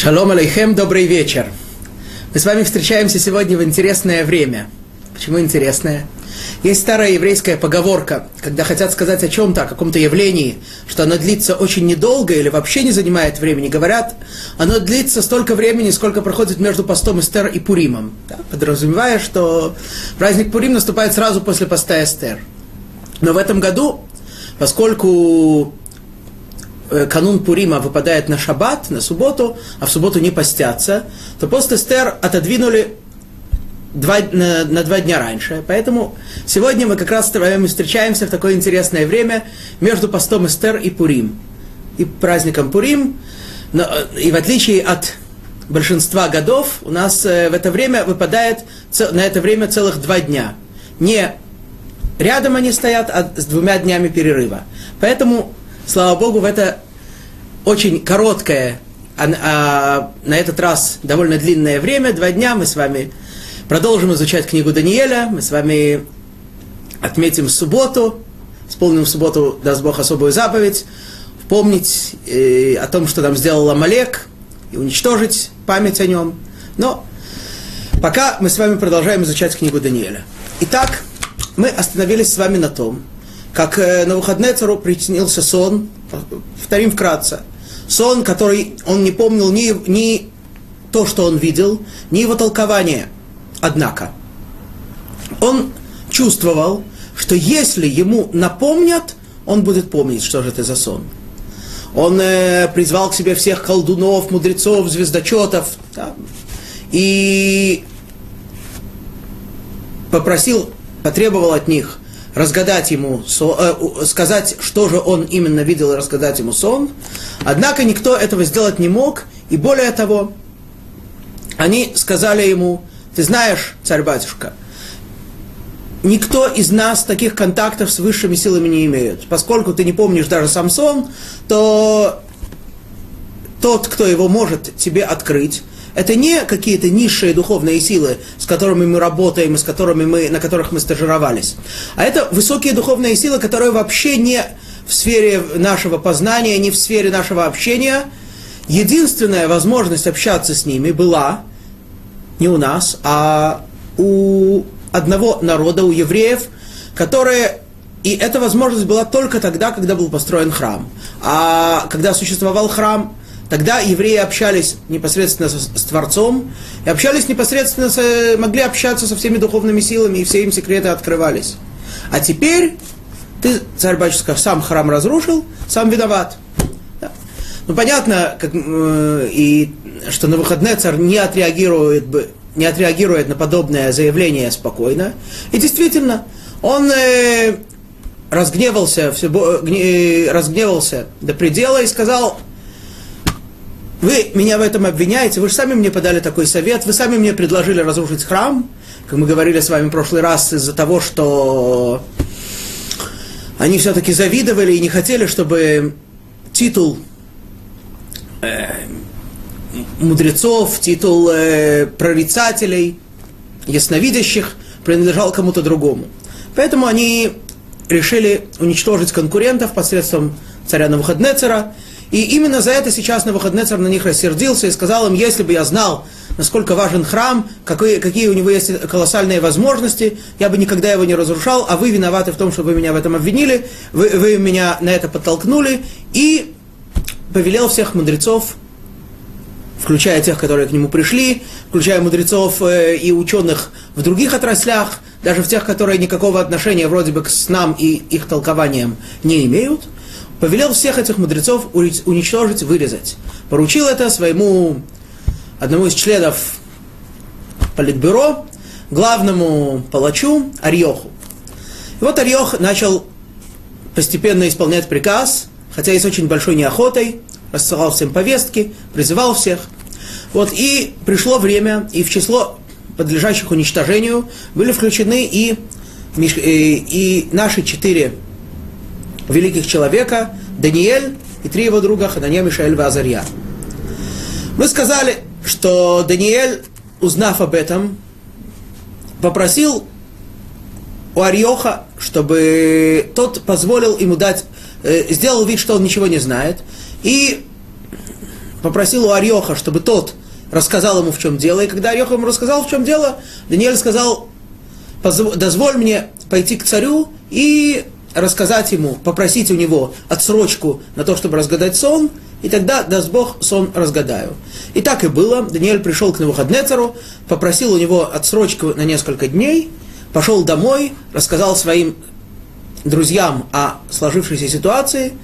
Шалом алейхем, добрый вечер. Мы с вами встречаемся сегодня в интересное время. Почему интересное? Есть старая еврейская поговорка, когда хотят сказать о чем-то, о каком-то явлении, что оно длится очень недолго или вообще не занимает времени, говорят, оно длится столько времени, сколько проходит между постом Эстер и Пуримом, да, подразумевая, что праздник Пурим наступает сразу после поста Эстер. Но в этом году, поскольку канун Пурима выпадает на шаббат, на субботу, а в субботу не постятся, то пост Эстер отодвинули два, на, на два дня раньше. Поэтому сегодня мы как раз с вами встречаемся в такое интересное время между постом Эстер и Пурим. И праздником Пурим. Но, э, и в отличие от большинства годов, у нас э, в это время выпадает на это время целых два дня. Не рядом они стоят, а с двумя днями перерыва. Поэтому слава Богу, в это очень короткое, а, а, на этот раз довольно длинное время, два дня, мы с вами продолжим изучать книгу Даниэля, мы с вами отметим субботу, исполним в субботу, даст Бог, особую заповедь, помнить э, о том, что нам сделал Амалек, и уничтожить память о нем. Но пока мы с вами продолжаем изучать книгу Даниэля. Итак, мы остановились с вами на том, как э, на выходные цару приснился сон, повторим вкратце, сон, который он не помнил ни, ни то, что он видел, ни его толкование. Однако, он чувствовал, что если ему напомнят, он будет помнить, что же это за сон. Он э, призвал к себе всех колдунов, мудрецов, звездочетов да, и попросил, потребовал от них разгадать ему, э, сказать, что же он именно видел и рассказать ему сон. Однако никто этого сделать не мог, и более того, они сказали ему, ты знаешь, царь-батюшка, никто из нас таких контактов с высшими силами не имеет. Поскольку ты не помнишь даже сам сон, то тот, кто его может тебе открыть, это не какие-то низшие духовные силы, с которыми мы работаем, с которыми мы, на которых мы стажировались. А это высокие духовные силы, которые вообще не в сфере нашего познания, не в сфере нашего общения. Единственная возможность общаться с ними была не у нас, а у одного народа, у евреев, которые и эта возможность была только тогда, когда был построен храм. А когда существовал храм, Тогда евреи общались непосредственно с, Творцом, и общались непосредственно, с, могли общаться со всеми духовными силами, и все им секреты открывались. А теперь ты, царь-батюшка, сам храм разрушил, сам виноват. Да. Ну, понятно, как, э, и, что на выходные царь не отреагирует, не отреагирует на подобное заявление спокойно. И действительно, он э, разгневался, все, э, разгневался до предела и сказал, вы меня в этом обвиняете, вы же сами мне подали такой совет, вы сами мне предложили разрушить храм, как мы говорили с вами в прошлый раз, из-за того, что они все-таки завидовали и не хотели, чтобы титул э, мудрецов, титул э, прорицателей, ясновидящих принадлежал кому-то другому. Поэтому они решили уничтожить конкурентов посредством царя Навуходнецера, и именно за это сейчас на выходные царь на них рассердился и сказал им, если бы я знал, насколько важен храм, какие, какие у него есть колоссальные возможности, я бы никогда его не разрушал, а вы виноваты в том, что вы меня в этом обвинили, вы, вы меня на это подтолкнули, и повелел всех мудрецов, включая тех, которые к нему пришли, включая мудрецов э, и ученых в других отраслях, даже в тех, которые никакого отношения вроде бы к снам и их толкованиям не имеют – повелел всех этих мудрецов уничтожить, вырезать. Поручил это своему одному из членов политбюро, главному палачу Арьоху. И вот Арьох начал постепенно исполнять приказ, хотя и с очень большой неохотой, рассылал всем повестки, призывал всех. Вот, и пришло время, и в число подлежащих уничтожению были включены и, и, и наши четыре великих человека, Даниэль и три его друга, Ханания, Мишаэль и Азарья. Мы сказали, что Даниэль, узнав об этом, попросил у Арьоха, чтобы тот позволил ему дать, э, сделал вид, что он ничего не знает, и попросил у Арьоха, чтобы тот рассказал ему, в чем дело. И когда Арьох ему рассказал, в чем дело, Даниэль сказал, дозволь мне пойти к царю и рассказать ему, попросить у него отсрочку на то, чтобы разгадать сон, и тогда, даст Бог, сон разгадаю. И так и было. Даниэль пришел к Навуходнецеру, попросил у него отсрочку на несколько дней, пошел домой, рассказал своим друзьям о сложившейся ситуации.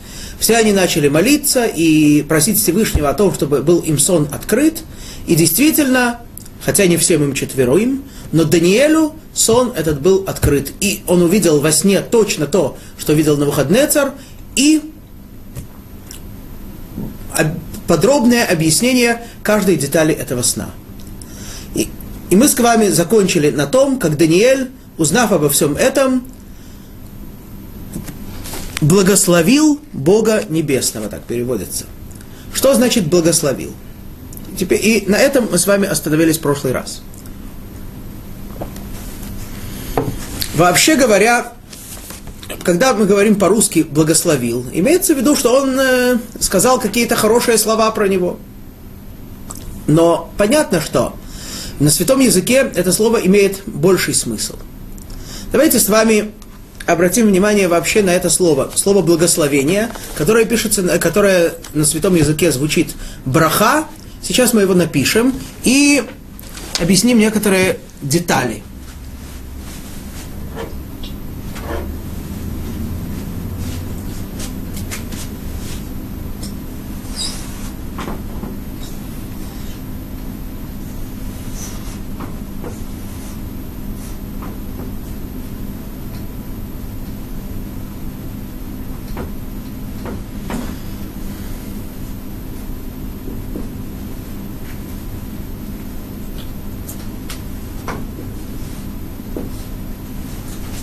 Все они начали молиться и просить Всевышнего о том, чтобы был им сон открыт. И действительно, хотя не всем им четверым, но Даниэлю сон этот был открыт. И он увидел во сне точно то, что видел на выходный царь, и подробное объяснение каждой детали этого сна. И, и мы с вами закончили на том, как Даниэль, узнав обо всем этом, благословил Бога Небесного, так переводится. Что значит благословил? Теперь, и на этом мы с вами остановились в прошлый раз. Вообще говоря, когда мы говорим по-русски «благословил», имеется в виду, что он э, сказал какие-то хорошие слова про него. Но понятно, что на святом языке это слово имеет больший смысл. Давайте с вами обратим внимание вообще на это слово. Слово «благословение», которое, пишется, которое на святом языке звучит «браха». Сейчас мы его напишем и объясним некоторые детали –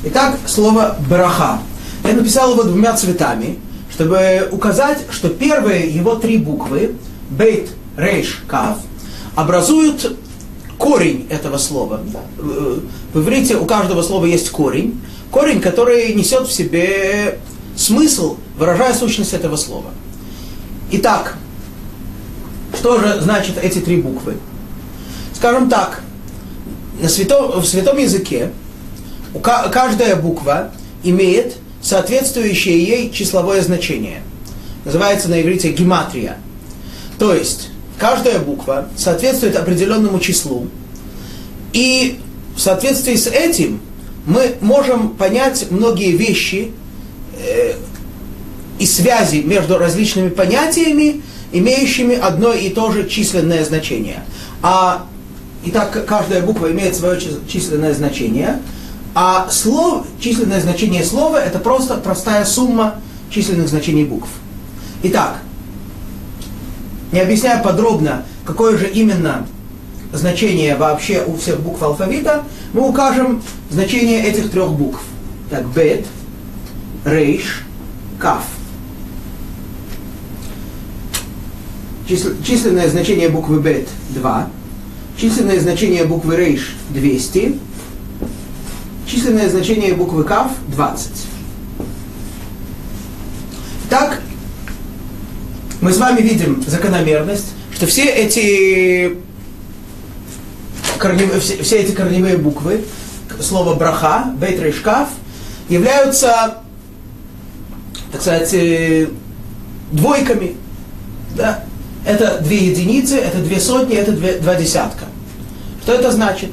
Итак, слово «браха». Я написал его двумя цветами, чтобы указать, что первые его три буквы, бейт, рейш, кав, образуют корень этого слова. В иврите у каждого слова есть корень. Корень, который несет в себе смысл, выражая сущность этого слова. Итак, что же значит эти три буквы? Скажем так, на святом, в святом языке каждая буква имеет соответствующее ей числовое значение. Называется на иврите гематрия. То есть каждая буква соответствует определенному числу. И в соответствии с этим мы можем понять многие вещи э, и связи между различными понятиями, имеющими одно и то же численное значение. А Итак, каждая буква имеет свое численное значение. А слов, численное значение слова это просто простая сумма численных значений букв. Итак, не объясняя подробно, какое же именно значение вообще у всех букв алфавита, мы укажем значение этих трех букв. Так, бет, рейш, каф. Численное значение буквы бет 2, численное значение буквы рейш 200, численное значение буквы Кав 20. Так, мы с вами видим закономерность, что все эти корневые, все, все эти корневые буквы, слово браха, бейт шкаф, являются, так сказать, э, двойками. Да? Это две единицы, это две сотни, это две, два десятка. Что это значит?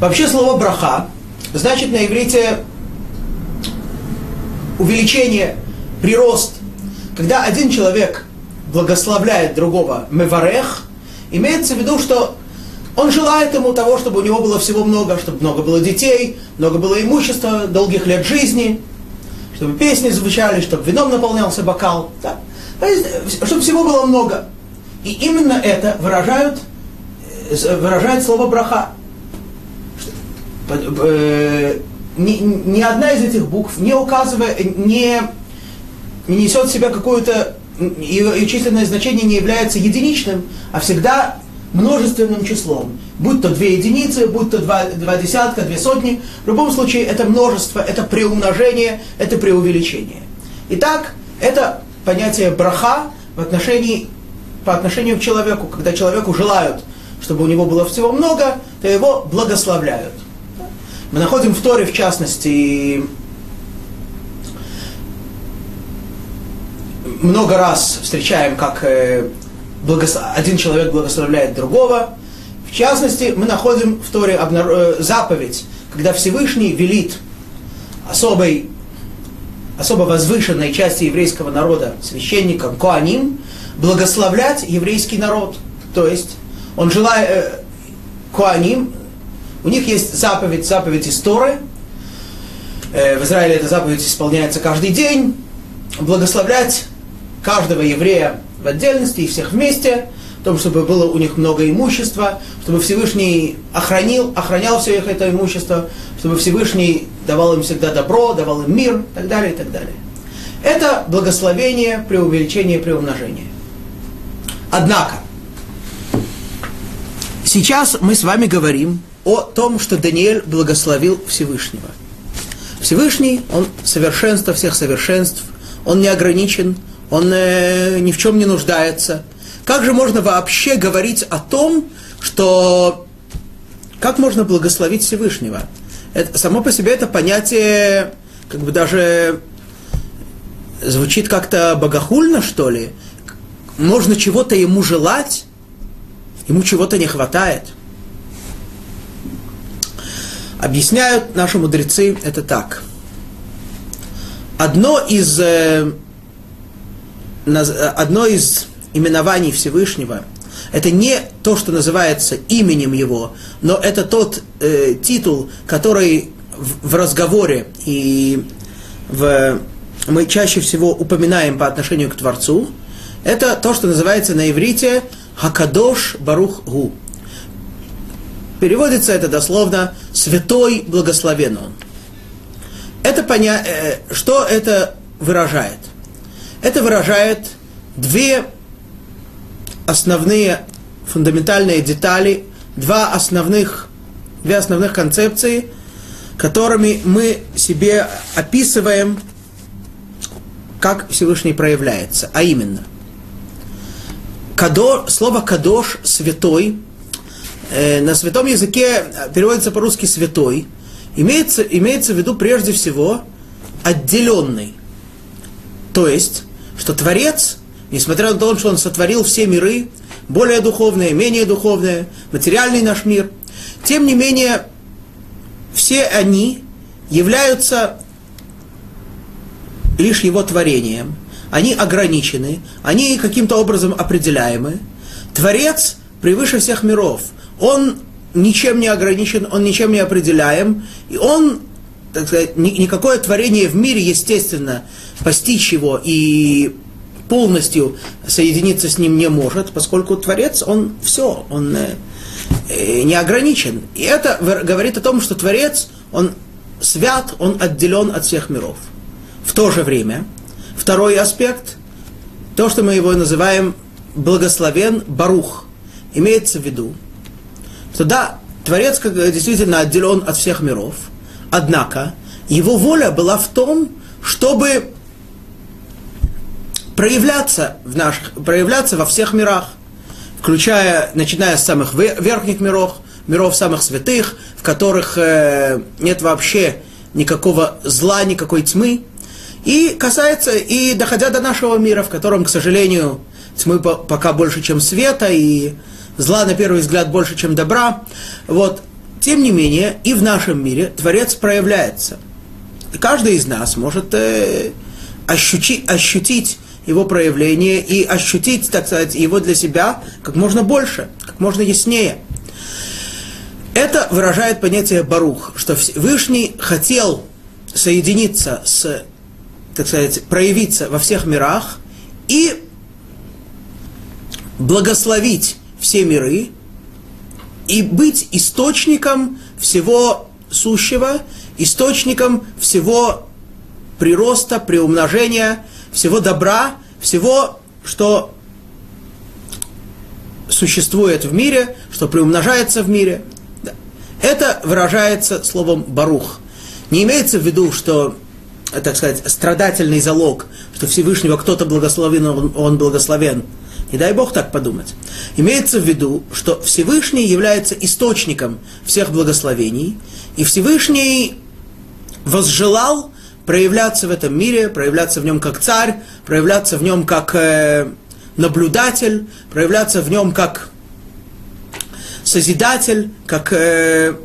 Вообще слово браха значит на иврите увеличение, прирост. Когда один человек благословляет другого меварех, имеется в виду, что он желает ему того, чтобы у него было всего много, чтобы много было детей, много было имущества, долгих лет жизни, чтобы песни звучали, чтобы вином наполнялся бокал, да? чтобы всего было много. И именно это выражают, э, выражает слово браха. Э, ни, ни одна из этих букв не указывает, не, не несет в себя какое-то, ее численное значение не является единичным, а всегда множественным числом. Будь то две единицы, будь то два, два десятка, две сотни. В любом случае это множество, это преумножение, это преувеличение. Итак, это понятие браха в отношении по отношению к человеку. Когда человеку желают, чтобы у него было всего много, то его благословляют. Мы находим в Торе, в частности, много раз встречаем, как э, один человек благословляет другого. В частности, мы находим в Торе э, заповедь, когда Всевышний велит особой, особо возвышенной части еврейского народа, священникам, коаним, благословлять еврейский народ. То есть, он желает, э, коаним, у них есть заповедь, заповедь из Торы. Э, в Израиле эта заповедь исполняется каждый день. Благословлять каждого еврея в отдельности и всех вместе, в том, чтобы было у них много имущества, чтобы Всевышний охранил, охранял все их это имущество, чтобы Всевышний давал им всегда добро, давал им мир, и так далее, и так далее. Это благословение при увеличении, при умножении. Однако, сейчас мы с вами говорим о том, что Даниэль благословил Всевышнего. Всевышний, он совершенство всех совершенств, он не ограничен, он э, ни в чем не нуждается. Как же можно вообще говорить о том, что как можно благословить Всевышнего? Это, само по себе это понятие как бы даже звучит как-то богохульно, что ли. Можно чего-то ему желать, ему чего-то не хватает. Объясняют наши мудрецы это так. Одно из э, одно из именований Всевышнего, это не то, что называется именем его, но это тот э, титул, который в, в разговоре и в, мы чаще всего упоминаем по отношению к Творцу. Это то, что называется на иврите Хакадош Барух Гу. Переводится это дословно «святой благословен он». Это поня... Э, что это выражает? Это выражает две основные фундаментальные детали, два основных, две основных концепции, которыми мы себе описываем, как Всевышний проявляется. А именно, кадо, слово «кадош» – «святой», э, на святом языке переводится по-русски «святой», имеется, имеется в виду прежде всего отделенный. То есть, что Творец, несмотря на то, что Он сотворил все миры, более духовные, менее духовные, материальный наш мир, тем не менее, все они являются лишь Его творением. Они ограничены, они каким-то образом определяемы. Творец превыше всех миров. Он ничем не ограничен, он ничем не определяем, и он так сказать, никакое творение в мире, естественно, постичь его и полностью соединиться с ним не может, поскольку Творец, он все, он э, э, не ограничен. И это говорит о том, что Творец, он свят, он отделен от всех миров. В то же время, второй аспект, то, что мы его называем благословен Барух, имеется в виду, что да, Творец как, действительно отделен от всех миров – Однако его воля была в том, чтобы проявляться, в наших, проявляться во всех мирах, включая, начиная с самых верхних миров, миров самых святых, в которых э, нет вообще никакого зла, никакой тьмы, и касается, и доходя до нашего мира, в котором, к сожалению, тьмы пока больше, чем света, и зла, на первый взгляд, больше, чем добра. Вот, тем не менее, и в нашем мире Творец проявляется. И каждый из нас может э, ощутить, ощутить его проявление и ощутить, так сказать, его для себя как можно больше, как можно яснее. Это выражает понятие Барух, что Всевышний хотел соединиться с, так сказать, проявиться во всех мирах и благословить все миры, и быть источником всего сущего, источником всего прироста, приумножения, всего добра, всего, что существует в мире, что приумножается в мире. Это выражается словом «барух». Не имеется в виду, что, так сказать, страдательный залог, что Всевышнего кто-то благословен, он, благословен. Не дай Бог так подумать. Имеется в виду, что Всевышний является источником всех благословений, и Всевышний возжелал проявляться в этом мире, проявляться в нем как царь, проявляться в нем как э, наблюдатель, проявляться в нем как созидатель, как э,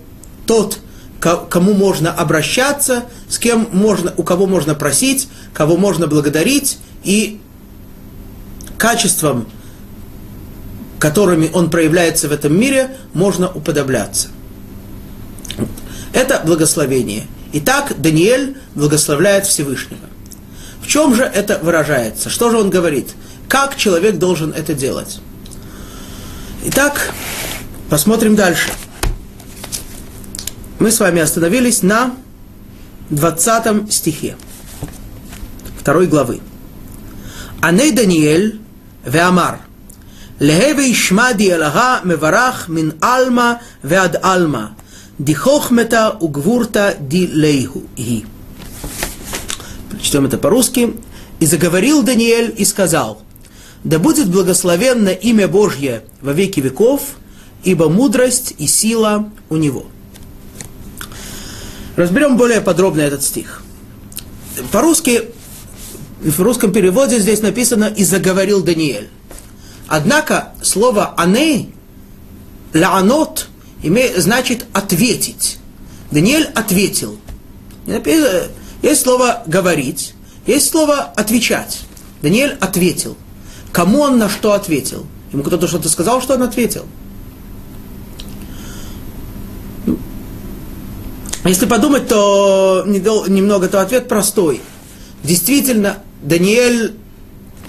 тот, к кому можно обращаться, с кем можно, у кого можно просить, кого можно благодарить, и качеством, которыми он проявляется в этом мире, можно уподобляться. Это благословение. Итак, Даниэль благословляет Всевышнего. В чем же это выражается? Что же он говорит? Как человек должен это делать? Итак, посмотрим дальше. Мы с вами остановились на 20 стихе второй главы. Аней Даниэль Веамар. Лехеве ишмади Элага меварах мин Алма веад Алма. Дихохмета угвурта ди лейху ги. Прочтем это по-русски. И заговорил Даниэль и сказал, да будет благословенно имя Божье во веки веков, ибо мудрость и сила у него. Разберем более подробно этот стих. По-русски, в русском переводе здесь написано «и заговорил Даниэль». Однако слово «аней», «лаанот» значит «ответить». Даниэль ответил. Есть слово «говорить», есть слово «отвечать». Даниэль ответил. Кому он на что ответил? Ему кто-то что-то сказал, что он ответил. Если подумать, то немного, то ответ простой. Действительно, Даниэль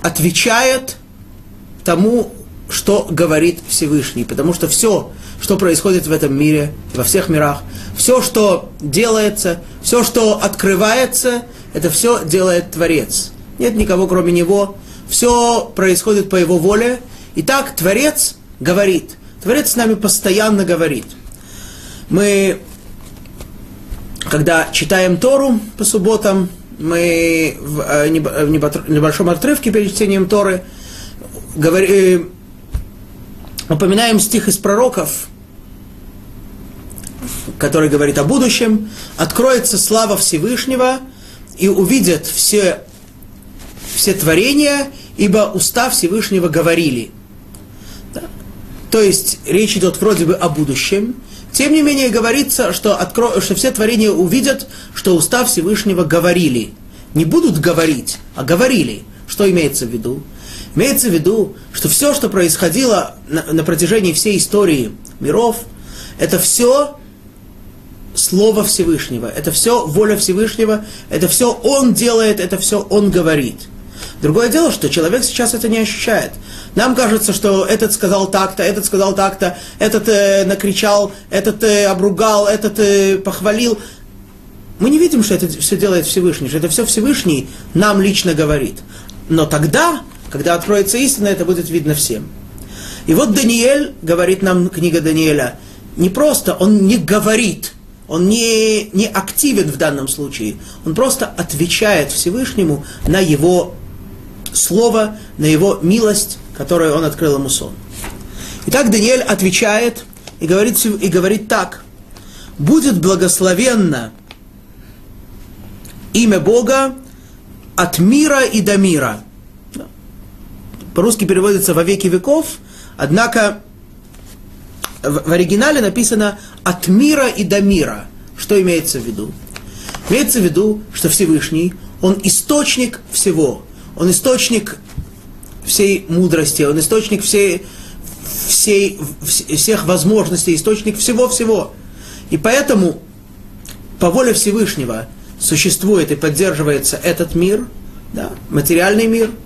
отвечает тому, что говорит Всевышний. Потому что все, что происходит в этом мире, во всех мирах, все, что делается, все, что открывается, это все делает Творец. Нет никого, кроме Него. Все происходит по Его воле. И так Творец говорит. Творец с нами постоянно говорит. Мы, когда читаем Тору по субботам, мы в, э, в небольшом отрывке перед чтением Торы говорим, упоминаем стих из пророков, который говорит о будущем, откроется слава Всевышнего, и увидят все, все творения, ибо уста Всевышнего говорили. То есть речь идет вроде бы о будущем, тем не менее говорится, что, откро... что все творения увидят, что уста Всевышнего говорили. Не будут говорить, а говорили. Что имеется в виду? Имеется в виду, что все, что происходило на, на протяжении всей истории миров, это все Слово Всевышнего, это все воля Всевышнего, это все Он делает, это все Он говорит. Другое дело, что человек сейчас это не ощущает. Нам кажется, что этот сказал так-то, этот сказал так-то, этот э, накричал, этот э, обругал, этот э, похвалил. Мы не видим, что это все делает Всевышний, что это все Всевышний нам лично говорит. Но тогда когда откроется истина, это будет видно всем. И вот Даниэль, говорит нам книга Даниэля, не просто, он не говорит, он не, не активен в данном случае, он просто отвечает Всевышнему на его слово, на его милость, которую он открыл ему сон. Итак, Даниэль отвечает и говорит, и говорит так. «Будет благословенно имя Бога от мира и до мира» по-русски переводится «во веки веков», однако в оригинале написано «от мира и до мира». Что имеется в виду? Имеется в виду, что Всевышний, Он источник всего. Он источник всей мудрости, Он источник всей, всей, всех возможностей, источник всего-всего. И поэтому по воле Всевышнего существует и поддерживается этот мир, да, материальный мир –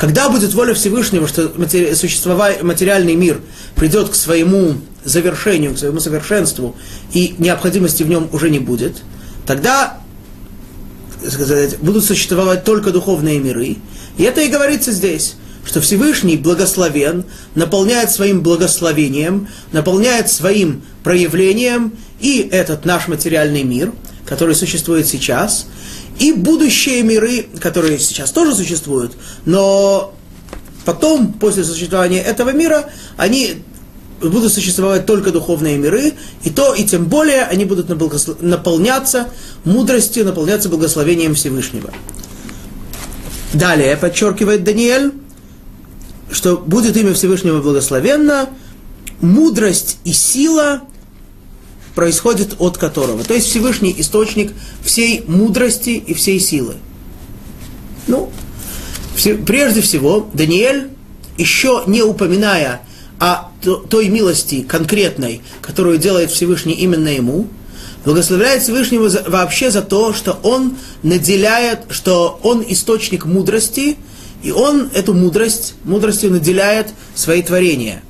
когда будет воля Всевышнего, что материальный мир придет к своему завершению, к своему совершенству, и необходимости в нем уже не будет, тогда сказать, будут существовать только духовные миры. И это и говорится здесь, что Всевышний благословен, наполняет своим благословением, наполняет своим проявлением и этот наш материальный мир, который существует сейчас – и будущие миры, которые сейчас тоже существуют, но потом, после существования этого мира, они будут существовать только духовные миры, и то, и тем более они будут наполняться мудростью, наполняться благословением Всевышнего. Далее подчеркивает Даниэль, что будет имя Всевышнего благословенно, мудрость и сила происходит от которого. То есть Всевышний источник всей мудрости и всей силы. Ну, прежде всего, Даниэль, еще не упоминая о той милости конкретной, которую делает Всевышний именно ему, благословляет Всевышнего вообще за то, что он наделяет, что он источник мудрости, и он эту мудрость, мудростью наделяет свои творения.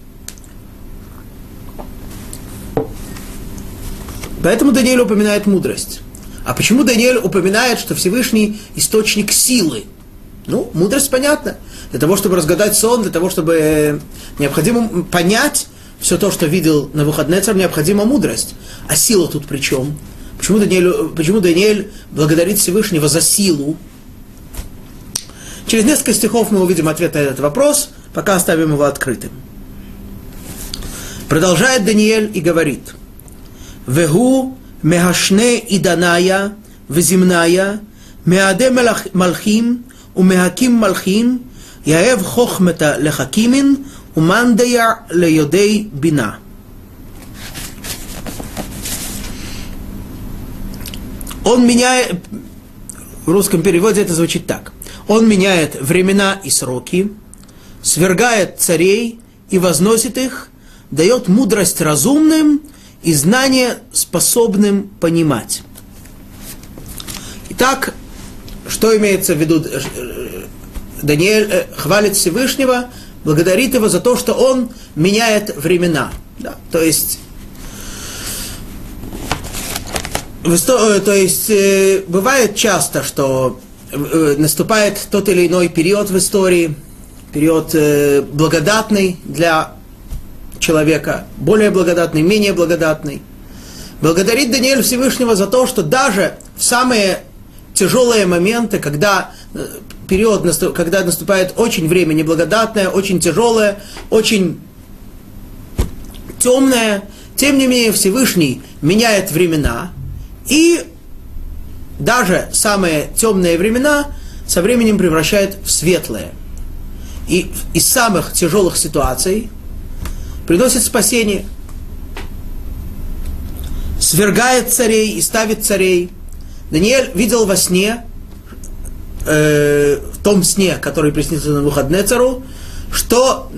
Поэтому Даниэль упоминает мудрость. А почему Даниэль упоминает, что Всевышний источник силы? Ну, мудрость понятна. Для того, чтобы разгадать сон, для того, чтобы э, необходимо понять все то, что видел на выходные царь, необходима мудрость. А сила тут при чем? Почему Даниэль, почему Даниэль благодарит Всевышнего за силу? Через несколько стихов мы увидим ответ на этот вопрос, пока оставим его открытым. Продолжает Даниэль и говорит. Вегу мехашне и даная, вземная, меаде малхим, умехаким малхим, яев хохмета лехакимин, умандая леодей бина. Он меняет. В русском переводе это звучит так – он меняет времена и сроки, свергает царей и возносит их, дает мудрость разумным и знание способным понимать. Итак, что имеется в виду? Э, э, Даниэль э, хвалит Всевышнего, благодарит его за то, что он меняет времена. Да, то есть то есть бывает часто, что наступает тот или иной период в истории, период благодатный для человека, более благодатный, менее благодатный. Благодарит Даниэль Всевышнего за то, что даже в самые тяжелые моменты, когда э, период, когда наступает очень время неблагодатное, очень тяжелое, очень темное, тем не менее Всевышний меняет времена, и даже самые темные времена со временем превращает в светлые. И из самых тяжелых ситуаций приносит спасение. Свергает царей и ставит царей – Даниэль видел во сне, э, в том сне, который приснился на выходные цару, что,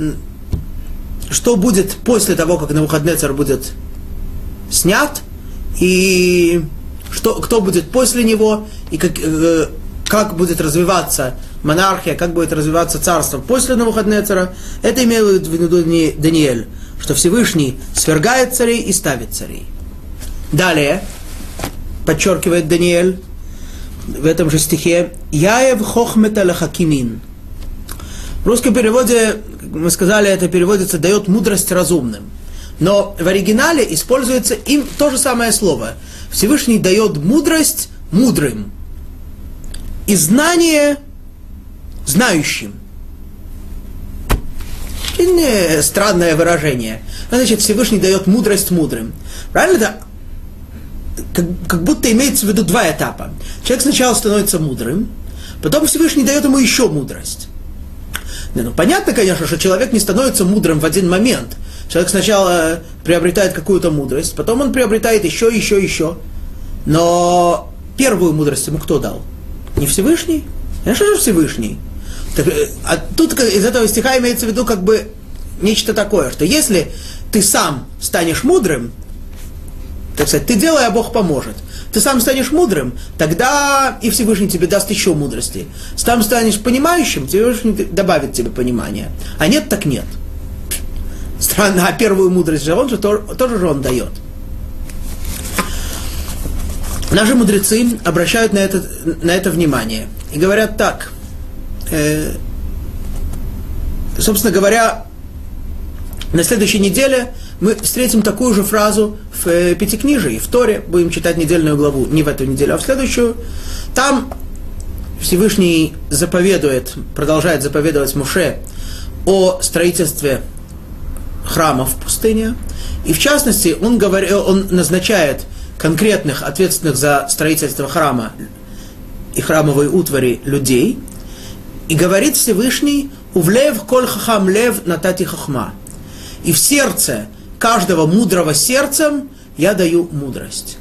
что будет после того, как на выходные царь будет снят, и что, кто будет после него, и как, э, как будет развиваться монархия, как будет развиваться царство после Навуходнецера, это имеет в виду Даниэль, что Всевышний свергает царей и ставит царей. Далее, подчеркивает Даниэль в этом же стихе, «Яев хохмета лахакимин». В русском переводе, мы сказали, это переводится «дает мудрость разумным». Но в оригинале используется им то же самое слово. Всевышний дает мудрость мудрым и знание знающим. И странное выражение. Значит, Всевышний дает мудрость мудрым. Правильно? Это как, как будто имеется в виду два этапа. Человек сначала становится мудрым, потом Всевышний дает ему еще мудрость. Не, ну понятно, конечно, что человек не становится мудрым в один момент. Человек сначала приобретает какую-то мудрость, потом он приобретает еще, еще, еще. Но первую мудрость ему кто дал? Не Всевышний? Конечно же Всевышний. Так, э, а тут из этого стиха имеется в виду как бы нечто такое, что если ты сам станешь мудрым, так сказать, ты делай, а Бог поможет. Ты сам станешь мудрым, тогда и Всевышний тебе даст еще мудрости. Сам станешь понимающим, Всевышний добавит тебе понимания. А нет, так нет. Странно, а первую мудрость же он же тоже же он дает. Наши мудрецы обращают на это, на это внимание и говорят так. Э, собственно говоря, на следующей неделе мы встретим такую же фразу в э, Пятикнижии, в Торе, будем читать недельную главу, не в эту неделю, а в следующую. Там Всевышний заповедует, продолжает заповедовать Муше о строительстве храма в пустыне. И в частности, он, говорит, он назначает конкретных, ответственных за строительство храма и храмовой утвари людей. И говорит Всевышний, «Увлев коль хахам лев натати хахма». И в сердце каждого мудрого сердцем я даю мудрость.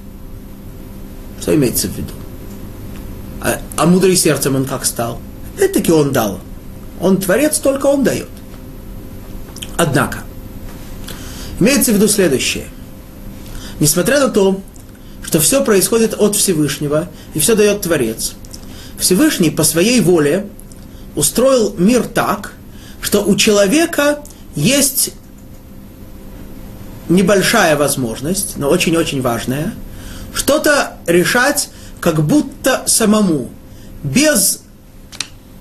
Что имеется в виду? А, а мудрый сердцем он как стал? Это-таки он дал. Он творец, только он дает. Однако, имеется в виду следующее. Несмотря на то, что все происходит от Всевышнего, и все дает Творец, Всевышний по своей воле устроил мир так, что у человека есть небольшая возможность, но очень-очень важная, что-то решать как будто самому, без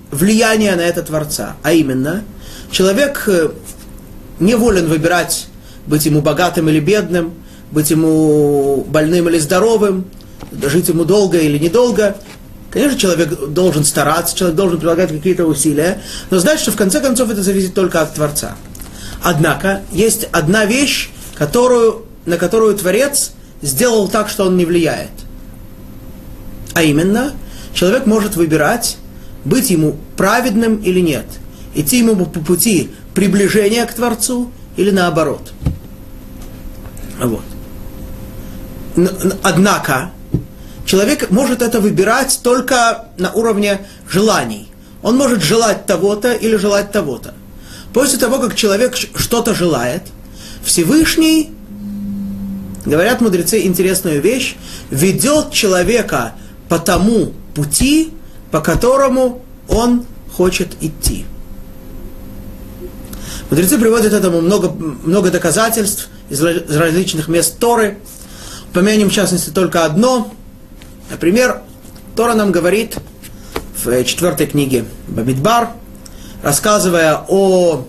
влияния на это Творца. А именно, человек э, не волен выбирать, быть ему богатым или бедным, быть ему больным или здоровым, жить ему долго или недолго. Конечно, человек должен стараться, человек должен прилагать какие-то усилия, но знать, что в конце концов это зависит только от Творца. Однако есть одна вещь, которую, на которую Творец сделал так, что он не влияет. А именно, человек может выбирать, быть ему праведным или нет, идти ему по пути приближения к Творцу или наоборот. Вот. Однако, Человек может это выбирать только на уровне желаний. Он может желать того-то или желать того-то. После того, как человек что-то желает, Всевышний, говорят мудрецы интересную вещь, ведет человека по тому пути, по которому он хочет идти. Мудрецы приводят этому много, много доказательств из различных мест Торы. Помянем в частности только одно – Например, Тора нам говорит в четвертой книге Бамидбар, рассказывая о,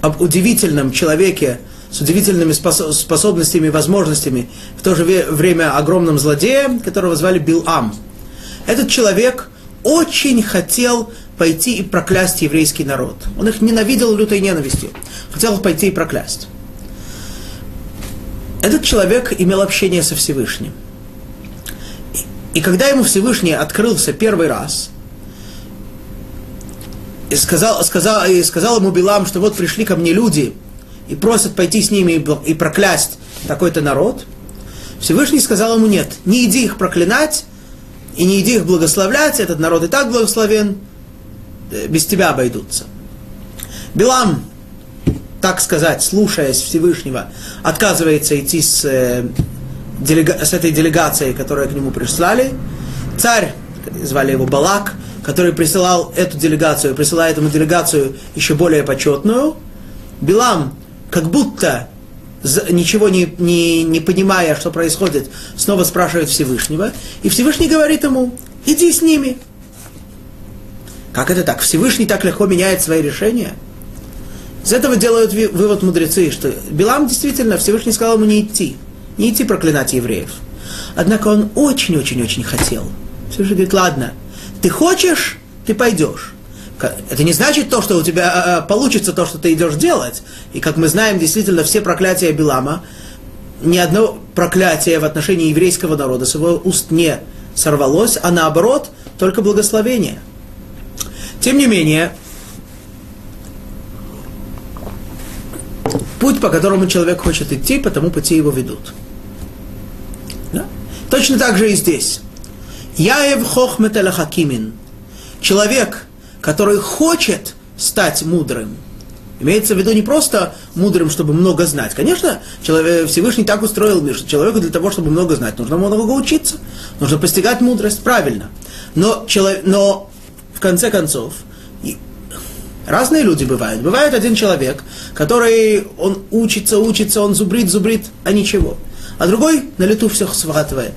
об удивительном человеке с удивительными способностями и возможностями, в то же время огромном злодее, которого звали Билам. Этот человек очень хотел пойти и проклясть еврейский народ. Он их ненавидел лютой ненавистью. Хотел пойти и проклясть. Этот человек имел общение со Всевышним. И когда ему Всевышний открылся первый раз, и сказал, сказал, и сказал ему Билам, что вот пришли ко мне люди и просят пойти с ними и проклясть такой-то народ, Всевышний сказал ему, нет, не иди их проклинать, и не иди их благословлять, этот народ и так благословен, без тебя обойдутся. Билам так сказать, слушаясь Всевышнего, отказывается идти с, э, делега- с этой делегацией, которую к нему прислали. Царь, звали его Балак, который присылал эту делегацию, присылает ему делегацию еще более почетную. Билам, как будто ничего не, не, не понимая, что происходит, снова спрашивает Всевышнего. И Всевышний говорит ему, иди с ними. Как это так? Всевышний так легко меняет свои решения? Из этого делают вывод мудрецы, что Билам действительно Всевышний сказал ему не идти, не идти проклинать евреев. Однако он очень-очень-очень хотел. Всевышний говорит, ладно, ты хочешь, ты пойдешь. Это не значит то, что у тебя а, а, получится то, что ты идешь делать. И как мы знаем, действительно, все проклятия Билама, ни одно проклятие в отношении еврейского народа с его уст не сорвалось, а наоборот, только благословение. Тем не менее, путь, по которому человек хочет идти, по тому пути его ведут. Да? Точно так же и здесь. Яев хохмет хакимин. Человек, который хочет стать мудрым, Имеется в виду не просто мудрым, чтобы много знать. Конечно, человек, Всевышний так устроил мир, что человеку для того, чтобы много знать, нужно много учиться, нужно постигать мудрость, правильно. Но, человек, но конце концов, Разные люди бывают. Бывает один человек, который, он учится, учится, он зубрит, зубрит, а ничего. А другой на лету все схватывает.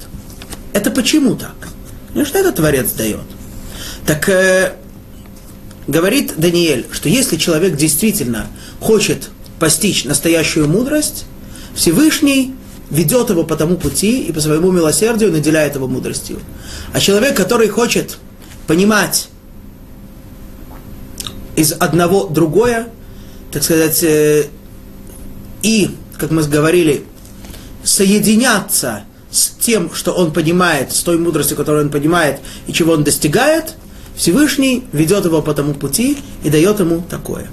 Это почему так? Ну что это Творец дает? Так э, говорит Даниэль, что если человек действительно хочет постичь настоящую мудрость, Всевышний ведет его по тому пути и по своему милосердию наделяет его мудростью. А человек, который хочет понимать из одного другое, так сказать, э, и, как мы говорили, соединяться с тем, что он понимает, с той мудростью, которую он понимает и чего он достигает, Всевышний ведет его по тому пути и дает ему такое.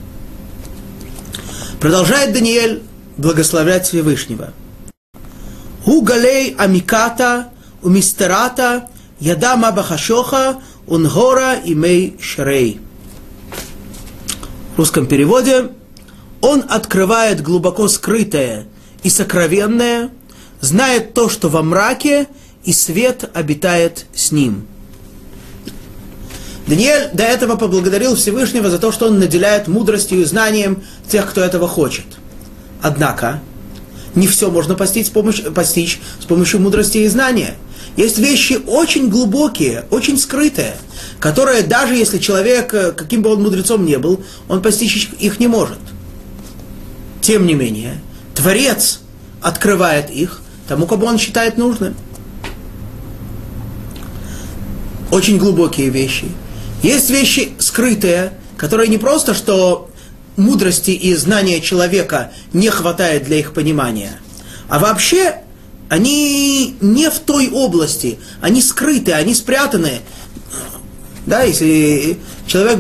Продолжает Даниэль благословлять Всевышнего. Ху галей амиката у мистерата ядама бахашоха унгора имей шрей. Русском переводе он открывает глубоко скрытое и сокровенное, знает то, что во мраке, и свет обитает с ним. Даниэль до этого поблагодарил Всевышнего за то, что он наделяет мудростью и знанием тех, кто этого хочет. Однако, не все можно постичь с, помощью, постичь с помощью мудрости и знания. Есть вещи очень глубокие, очень скрытые, которые даже если человек, э, каким бы он мудрецом не был, он постичь их не может. Тем не менее, Творец открывает их тому, кому он считает нужным. Очень глубокие вещи. Есть вещи скрытые, которые не просто, что мудрости и знания человека не хватает для их понимания, а вообще они не в той области, они скрыты, они спрятаны. Да, если человек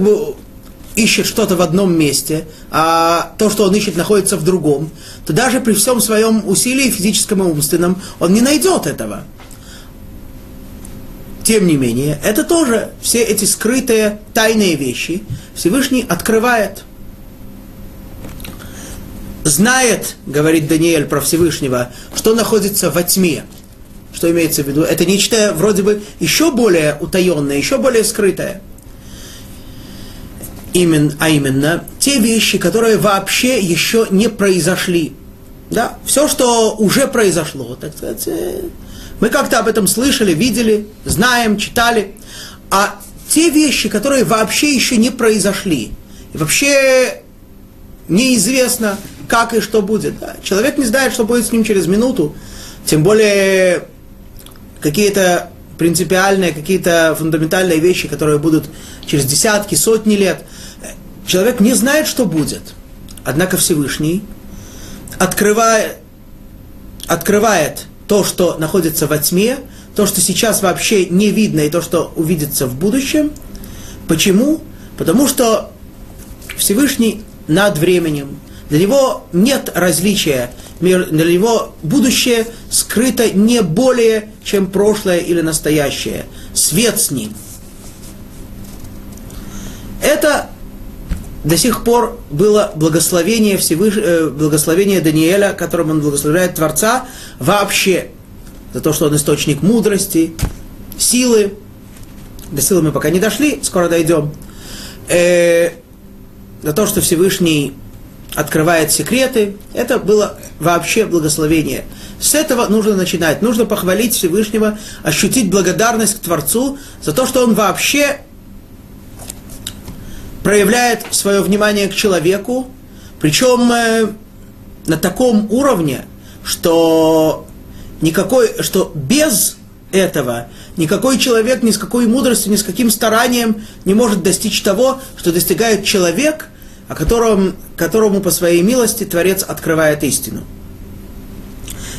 ищет что-то в одном месте, а то, что он ищет, находится в другом, то даже при всем своем усилии физическом и умственном он не найдет этого. Тем не менее, это тоже все эти скрытые тайные вещи Всевышний открывает. Знает, говорит Даниэль про Всевышнего, что находится во тьме. Что имеется в виду? Это нечто вроде бы еще более утаенное, еще более скрытое – именно, а именно те вещи, которые вообще еще не произошли. Да? Все, что уже произошло, так сказать, э, мы как-то об этом слышали, видели, знаем, читали. А те вещи, которые вообще еще не произошли, и вообще неизвестно, как и что будет. Да? Человек не знает, что будет с ним через минуту, тем более какие-то принципиальные, какие-то фундаментальные вещи, которые будут через десятки, сотни лет – Человек не знает, что будет. Однако Всевышний открывает, открывает то, что находится во тьме, то, что сейчас вообще не видно, и то, что увидится в будущем. Почему? Потому что Всевышний над временем. Для него нет различия, для него будущее скрыто не более, чем прошлое или настоящее. Свет с ним. Это до сих пор было благословение, Всевыш... Э, благословение Даниэля, которым он благословляет Творца, вообще за то, что он источник мудрости, силы. До силы мы пока не дошли, скоро дойдем. Э, за то, что Всевышний открывает секреты, это было вообще благословение. С этого нужно начинать. Нужно похвалить Всевышнего, ощутить благодарность к Творцу за то, что он вообще проявляет свое внимание к человеку, причем э, на таком уровне, что никакой, что без этого никакой человек ни с какой мудростью, ни с каким старанием не может достичь того, что достигает человек, о котором, которому по своей милости Творец открывает истину.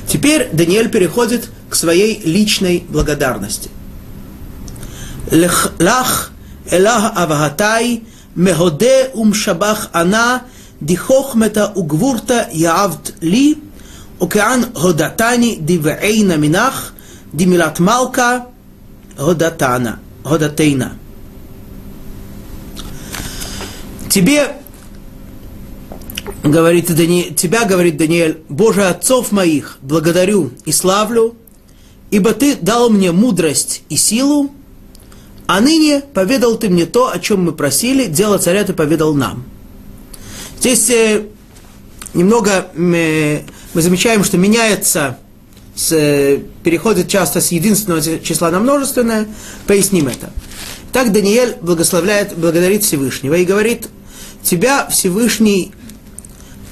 Теперь Даниэль переходит к своей личной благодарности. Лах Элах Авагатай Меходе Умшабах Ана Дихохмета Угвурта Яавт Ли Океан Годатани Дивейна Минах Димилат Малка Годатана Годатейна. Тебе говорит Дани... тебя, говорит Даниэль, Боже отцов моих, благодарю и славлю, ибо ты дал мне мудрость и силу, а ныне поведал ты мне то, о чем мы просили, дело царя ты поведал нам. Здесь э, немного э, мы замечаем, что меняется, с, э, переходит часто с единственного числа на множественное. Поясним это. Так Даниэль благословляет, благодарит Всевышнего и говорит, тебя, Всевышний,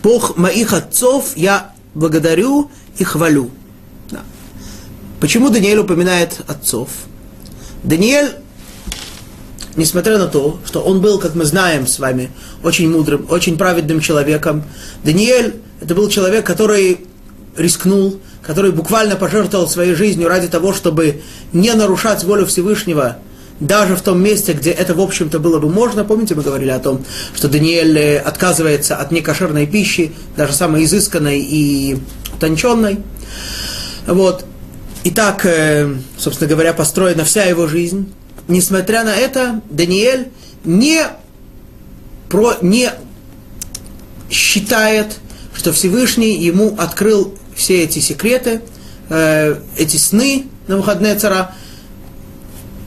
Бог моих отцов, я благодарю и хвалю. Да. Почему Даниэль упоминает отцов? Даниэль несмотря на то, что он был, как мы знаем с вами, очень мудрым, очень праведным человеком, Даниэль это был человек, который рискнул, который буквально пожертвовал своей жизнью ради того, чтобы не нарушать волю Всевышнего, даже в том месте, где это, в общем-то, было бы можно. Помните, мы говорили о том, что Даниэль э, отказывается от некошерной пищи, даже самой изысканной и утонченной. Вот. И так, э, собственно говоря, построена вся его жизнь. Несмотря на это, Даниэль не, про, не считает, что Всевышний ему открыл все эти секреты, э, эти сны на выходные цара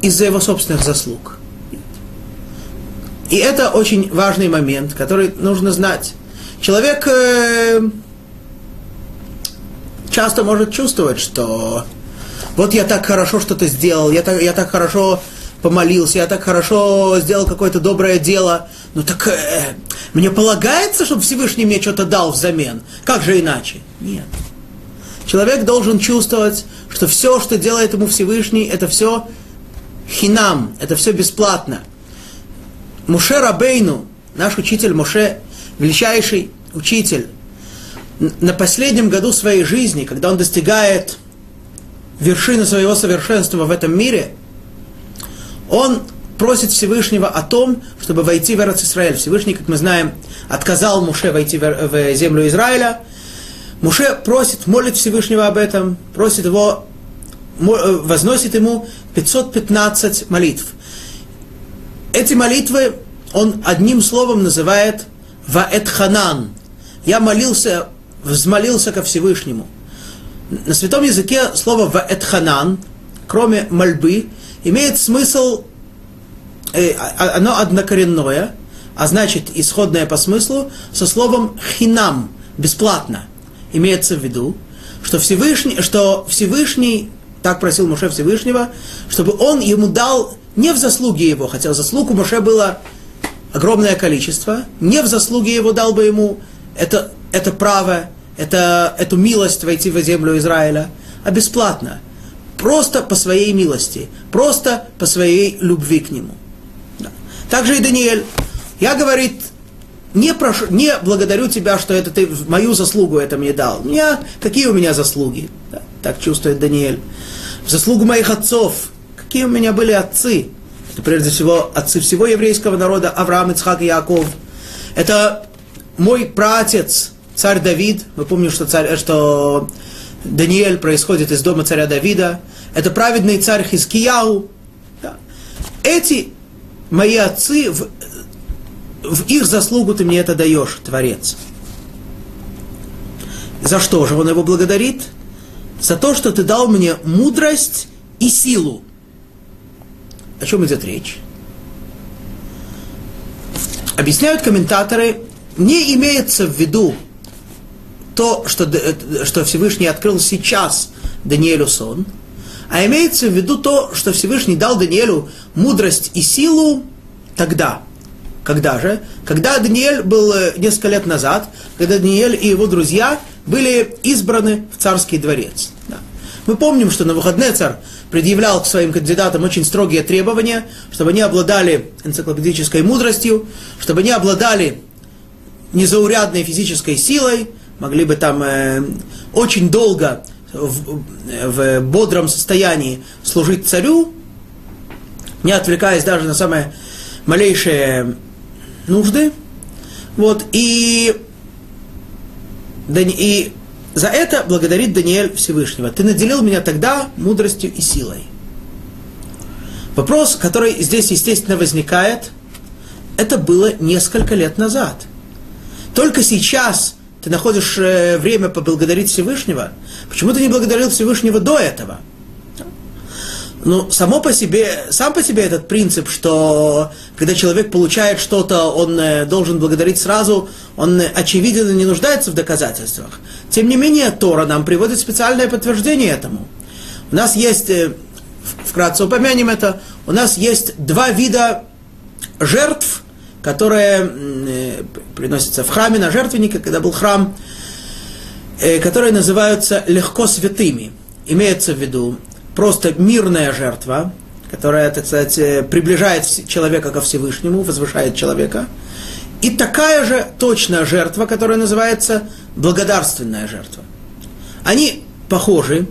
из-за его собственных заслуг. И это очень важный момент, который нужно знать. Человек э, часто может чувствовать, что вот я так хорошо что-то сделал, я так, я так хорошо помолился, я так хорошо сделал какое-то доброе дело, ну так э, мне полагается, чтобы Всевышний мне что-то дал взамен. Как же иначе? Нет. Человек должен чувствовать, что все, что делает ему Всевышний, это все хинам, это все бесплатно. Муше Рабейну, наш учитель Муше, величайший учитель, на последнем году своей жизни, когда он достигает вершины своего совершенства в этом мире, он просит Всевышнего о том, чтобы войти в Израиль. Всевышний, как мы знаем, отказал Муше войти в землю Израиля – Муше просит, молит Всевышнего об этом, просит его, возносит ему 515 молитв. Эти молитвы он одним словом называет Ваэтханан. Я молился, взмолился ко Всевышнему. На святом языке слово Ваэтханан, кроме мольбы, имеет смысл, э, а, оно однокоренное, а значит исходное по смыслу, со словом хинам, бесплатно – имеется в виду, что Всевышний, что Всевышний так просил Моше Всевышнего, чтобы он ему дал не в заслуге его, хотя заслуг у Моше было огромное количество, не в заслуге его дал бы ему это, это право, это, эту милость войти в землю Израиля, а бесплатно, просто по своей милости, просто по своей любви к нему. Да. Также и Даниэль. Я, говорит, не, прошу, не благодарю тебя, что это ты мою заслугу это мне дал. Меня, какие у меня заслуги? Да, так чувствует Даниэль. Заслугу моих отцов. Какие у меня были отцы? Это прежде всего отцы всего еврейского народа, Авраам, Ицхак и Яков. Это мой пратец, царь Давид. Мы помним, что, царь, что Даниэль происходит из дома царя Давида. Это праведный царь Хискияу. Да. Эти мои отцы в в их заслугу ты мне это даешь, Творец. За что же он его благодарит? За то, что ты дал мне мудрость и силу. О чем идет речь? Объясняют комментаторы, не имеется в виду то, что, что Всевышний открыл сейчас Даниэлю сон, а имеется в виду то, что Всевышний дал Даниэлю мудрость и силу тогда – когда же? Когда Даниэль был э, несколько лет назад, когда Даниэль и его друзья были избраны в царский дворец. Да. Мы помним, что на выходные царь предъявлял к своим кандидатам очень строгие требования, чтобы они обладали энциклопедической мудростью, чтобы они обладали незаурядной физической силой, могли бы там э, очень долго в, в бодром состоянии служить царю, не отвлекаясь даже на самое малейшее нужды. Вот, и, и за это благодарит Даниэль Всевышнего. Ты наделил меня тогда мудростью и силой. Вопрос, который здесь, естественно, возникает, это было несколько лет назад. Только сейчас ты находишь э, время поблагодарить Всевышнего. Почему ты не благодарил Всевышнего до этого? Ну, само по себе, сам по себе этот принцип, что когда человек получает что-то, он э, должен благодарить сразу, он э, очевидно не нуждается в доказательствах. Тем не менее, Тора нам приводит специальное подтверждение этому. У нас есть, э, вкратце упомянем это, у нас есть два вида жертв, которые приносятся в храме на жертвеннике, когда был храм, которые называются легко святыми. Имеется в виду просто мирная жертва, которая, так сказать, э, приближает человека ко Всевышнему, возвышает человека. И такая же точная жертва, которая называется благодарственная жертва. Они похожи,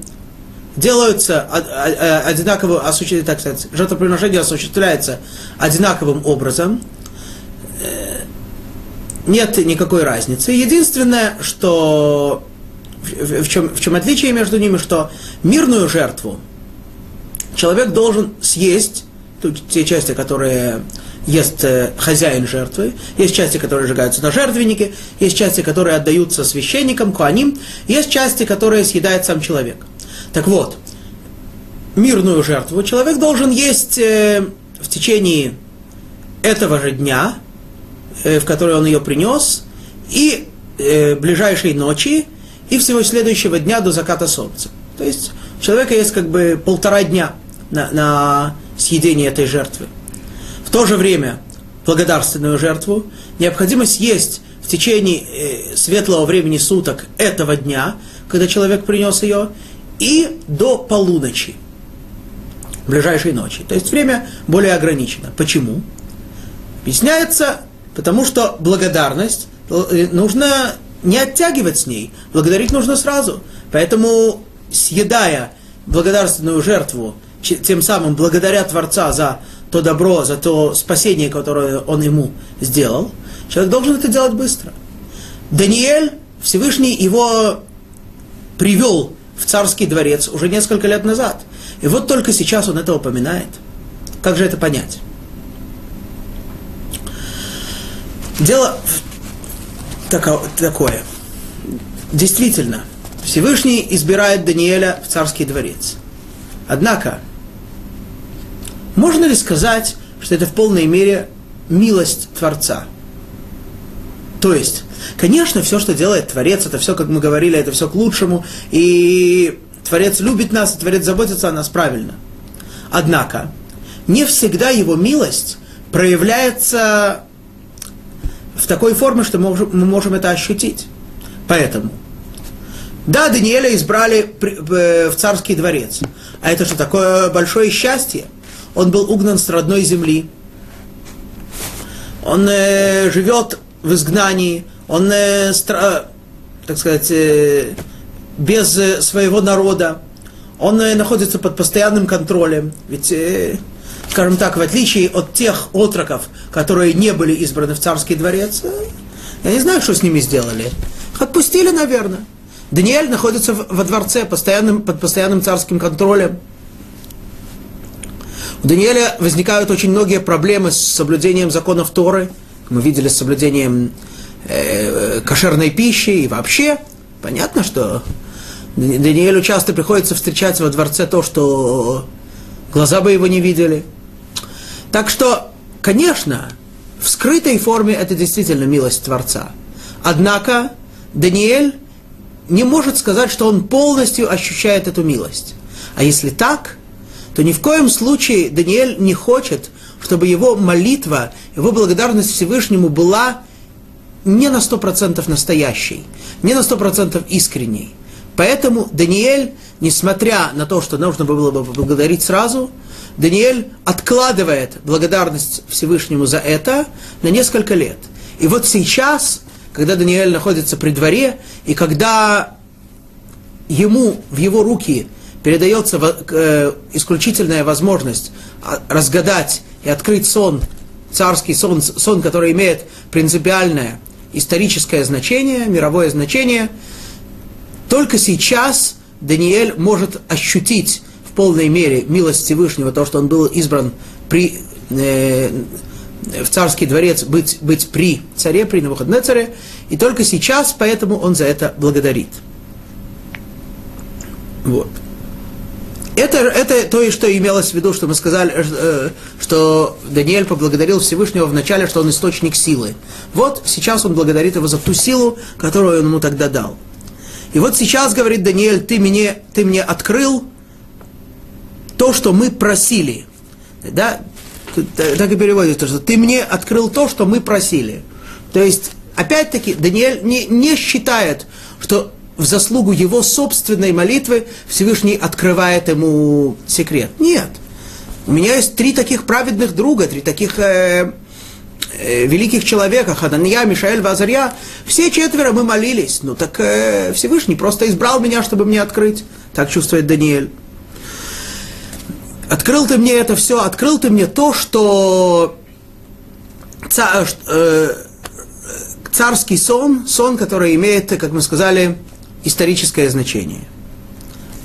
делаются одинаково, так сказать, жертвоприношение осуществляется одинаковым образом, э, нет никакой разницы. Единственное, что в чем, в чем отличие между ними, что мирную жертву человек должен съесть, те части, которые ест э, хозяин жертвы, есть части, которые сжигаются на жертвеннике, есть части, которые отдаются священникам, куаним, есть части, которые съедает сам человек. Так вот, мирную жертву человек должен есть э, в течение этого же дня, э, в который он ее принес, и ближайшей ночи, и всего следующего дня до заката солнца. То есть у человека есть как бы полтора дня на, на съедение этой жертвы. В то же время благодарственную жертву необходимо съесть в течение э, светлого времени суток этого дня, когда человек принес ее, и до полуночи, ближайшей ночи. То есть время более ограничено. Почему? Объясняется, потому что благодарность э, нужно не оттягивать с ней, благодарить нужно сразу. Поэтому, съедая благодарственную жертву, тем самым благодаря Творца за то добро, за то спасение, которое он ему сделал, человек должен это делать быстро. Даниэль, Всевышний его привел в царский дворец уже несколько лет назад. И вот только сейчас он это упоминает. Как же это понять? Дело такое. Действительно, Всевышний избирает Даниэля в царский дворец. Однако, можно ли сказать, что это в полной мере милость Творца? То есть, конечно, все, что делает Творец, это все, как мы говорили, это все к лучшему, и Творец любит нас, и Творец заботится о нас правильно. Однако, не всегда его милость проявляется в такой форме, что мы можем, мы можем это ощутить. Поэтому, да, Даниэля избрали э, в царский дворец. А это что такое большое счастье? Он был угнан с родной земли. Он э, живет в изгнании. Он, э, стра, так сказать, э, без э, своего народа. Он э, находится под постоянным контролем. Ведь э, скажем так, в отличие от тех отроков, которые не были избраны в царский дворец, я не знаю, что с ними сделали. Отпустили, наверное. Даниэль находится во дворце постоянным, под постоянным царским контролем. У Даниэля возникают очень многие проблемы с соблюдением законов Торы. Мы видели с соблюдением э, кошерной пищи и вообще. Понятно, что Даниэлю часто приходится встречать во дворце то, что глаза бы его не видели. Так что, конечно, в скрытой форме это действительно милость Творца. Однако Даниэль не может сказать, что он полностью ощущает эту милость. А если так, то ни в коем случае Даниэль не хочет, чтобы его молитва, его благодарность Всевышнему была не на сто процентов настоящей, не на сто процентов искренней. Поэтому Даниэль, несмотря на то, что нужно было бы поблагодарить сразу, Даниэль откладывает благодарность Всевышнему за это на несколько лет. И вот сейчас, когда Даниэль находится при дворе, и когда ему в его руки передается э, исключительная возможность а, разгадать и открыть сон, царский сон, сон, который имеет принципиальное историческое значение, мировое значение, только сейчас Даниэль может ощутить в полной мере милость Всевышнего, то, что он был избран при, э, в царский дворец, быть, быть при царе, при Навуходнецаре, и только сейчас поэтому он за это благодарит. Вот. Это, это то, что имелось в виду, что мы сказали, э, что Даниэль поблагодарил Всевышнего в начале, что он источник силы. Вот сейчас он благодарит его за ту силу, которую он ему тогда дал. И вот сейчас, говорит Даниэль, ты мне, ты мне открыл то, что мы просили. Да? Так и переводится, что ты мне открыл то, что мы просили. То есть, опять-таки, Даниэль не, не считает, что в заслугу его собственной молитвы Всевышний открывает ему секрет. Нет. У меня есть три таких праведных друга, три таких э, э, великих человека, Ханания, Мишаэль, Вазарья. Все четверо мы молились. Ну так э, Всевышний просто избрал меня, чтобы мне открыть. Так чувствует Даниэль. Открыл ты мне это все, открыл ты мне то, что ца, э, царский сон, сон, который имеет, как мы сказали, историческое значение.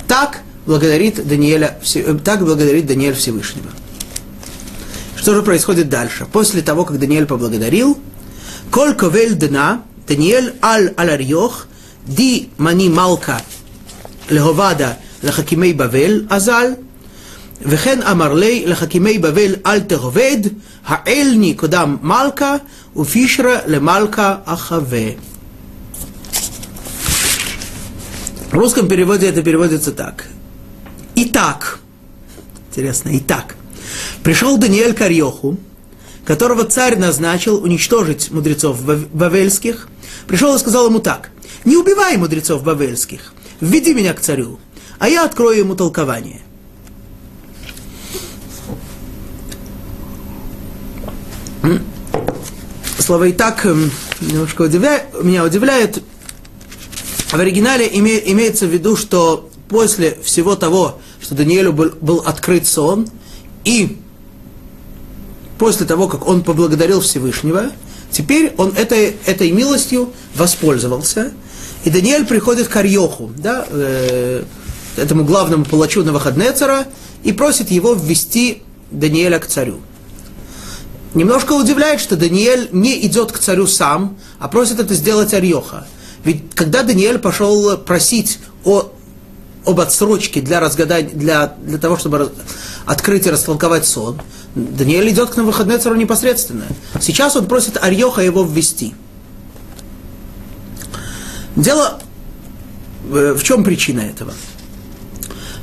Так благодарит Даниэля, э, так благодарит Даниэль Всевышнего. Что же происходит дальше? После того, как Даниэль поблагодарил, Коль ковель дна, Даниэль аль аларьох, ди мани малка леговада לחכימי בבל אזל, וכן אמר לי לחכימי בבל אל תעובד, העלני קודם מלכה, ופישרה למלכה אחווה. В русском переводе это переводится так. Итак, интересно, итак, пришел Даниэль к Арьоху, которого царь назначил уничтожить мудрецов бавельских, пришел и сказал ему так, не убивай мудрецов бавельских, введи меня к царю, а я открою ему толкование. Слово «и так» немножко удивляет, меня удивляет. В оригинале име, имеется в виду, что после всего того, что Даниэлю был, был открыт сон, и после того, как он поблагодарил Всевышнего, теперь он этой, этой милостью воспользовался, и Даниэль приходит к Арьоху, да, э, этому главному палачу Наваходнецера, и просит его ввести Даниэля к царю. Немножко удивляет, что Даниэль не идет к царю сам, а просит это сделать Арьоха. Ведь когда Даниэль пошел просить о, об отсрочке для, разгадания, для, для того, чтобы открыть и растолковать сон, Даниэль идет к на выходные цару непосредственно. Сейчас он просит Арьоха его ввести. Дело э, в чем причина этого?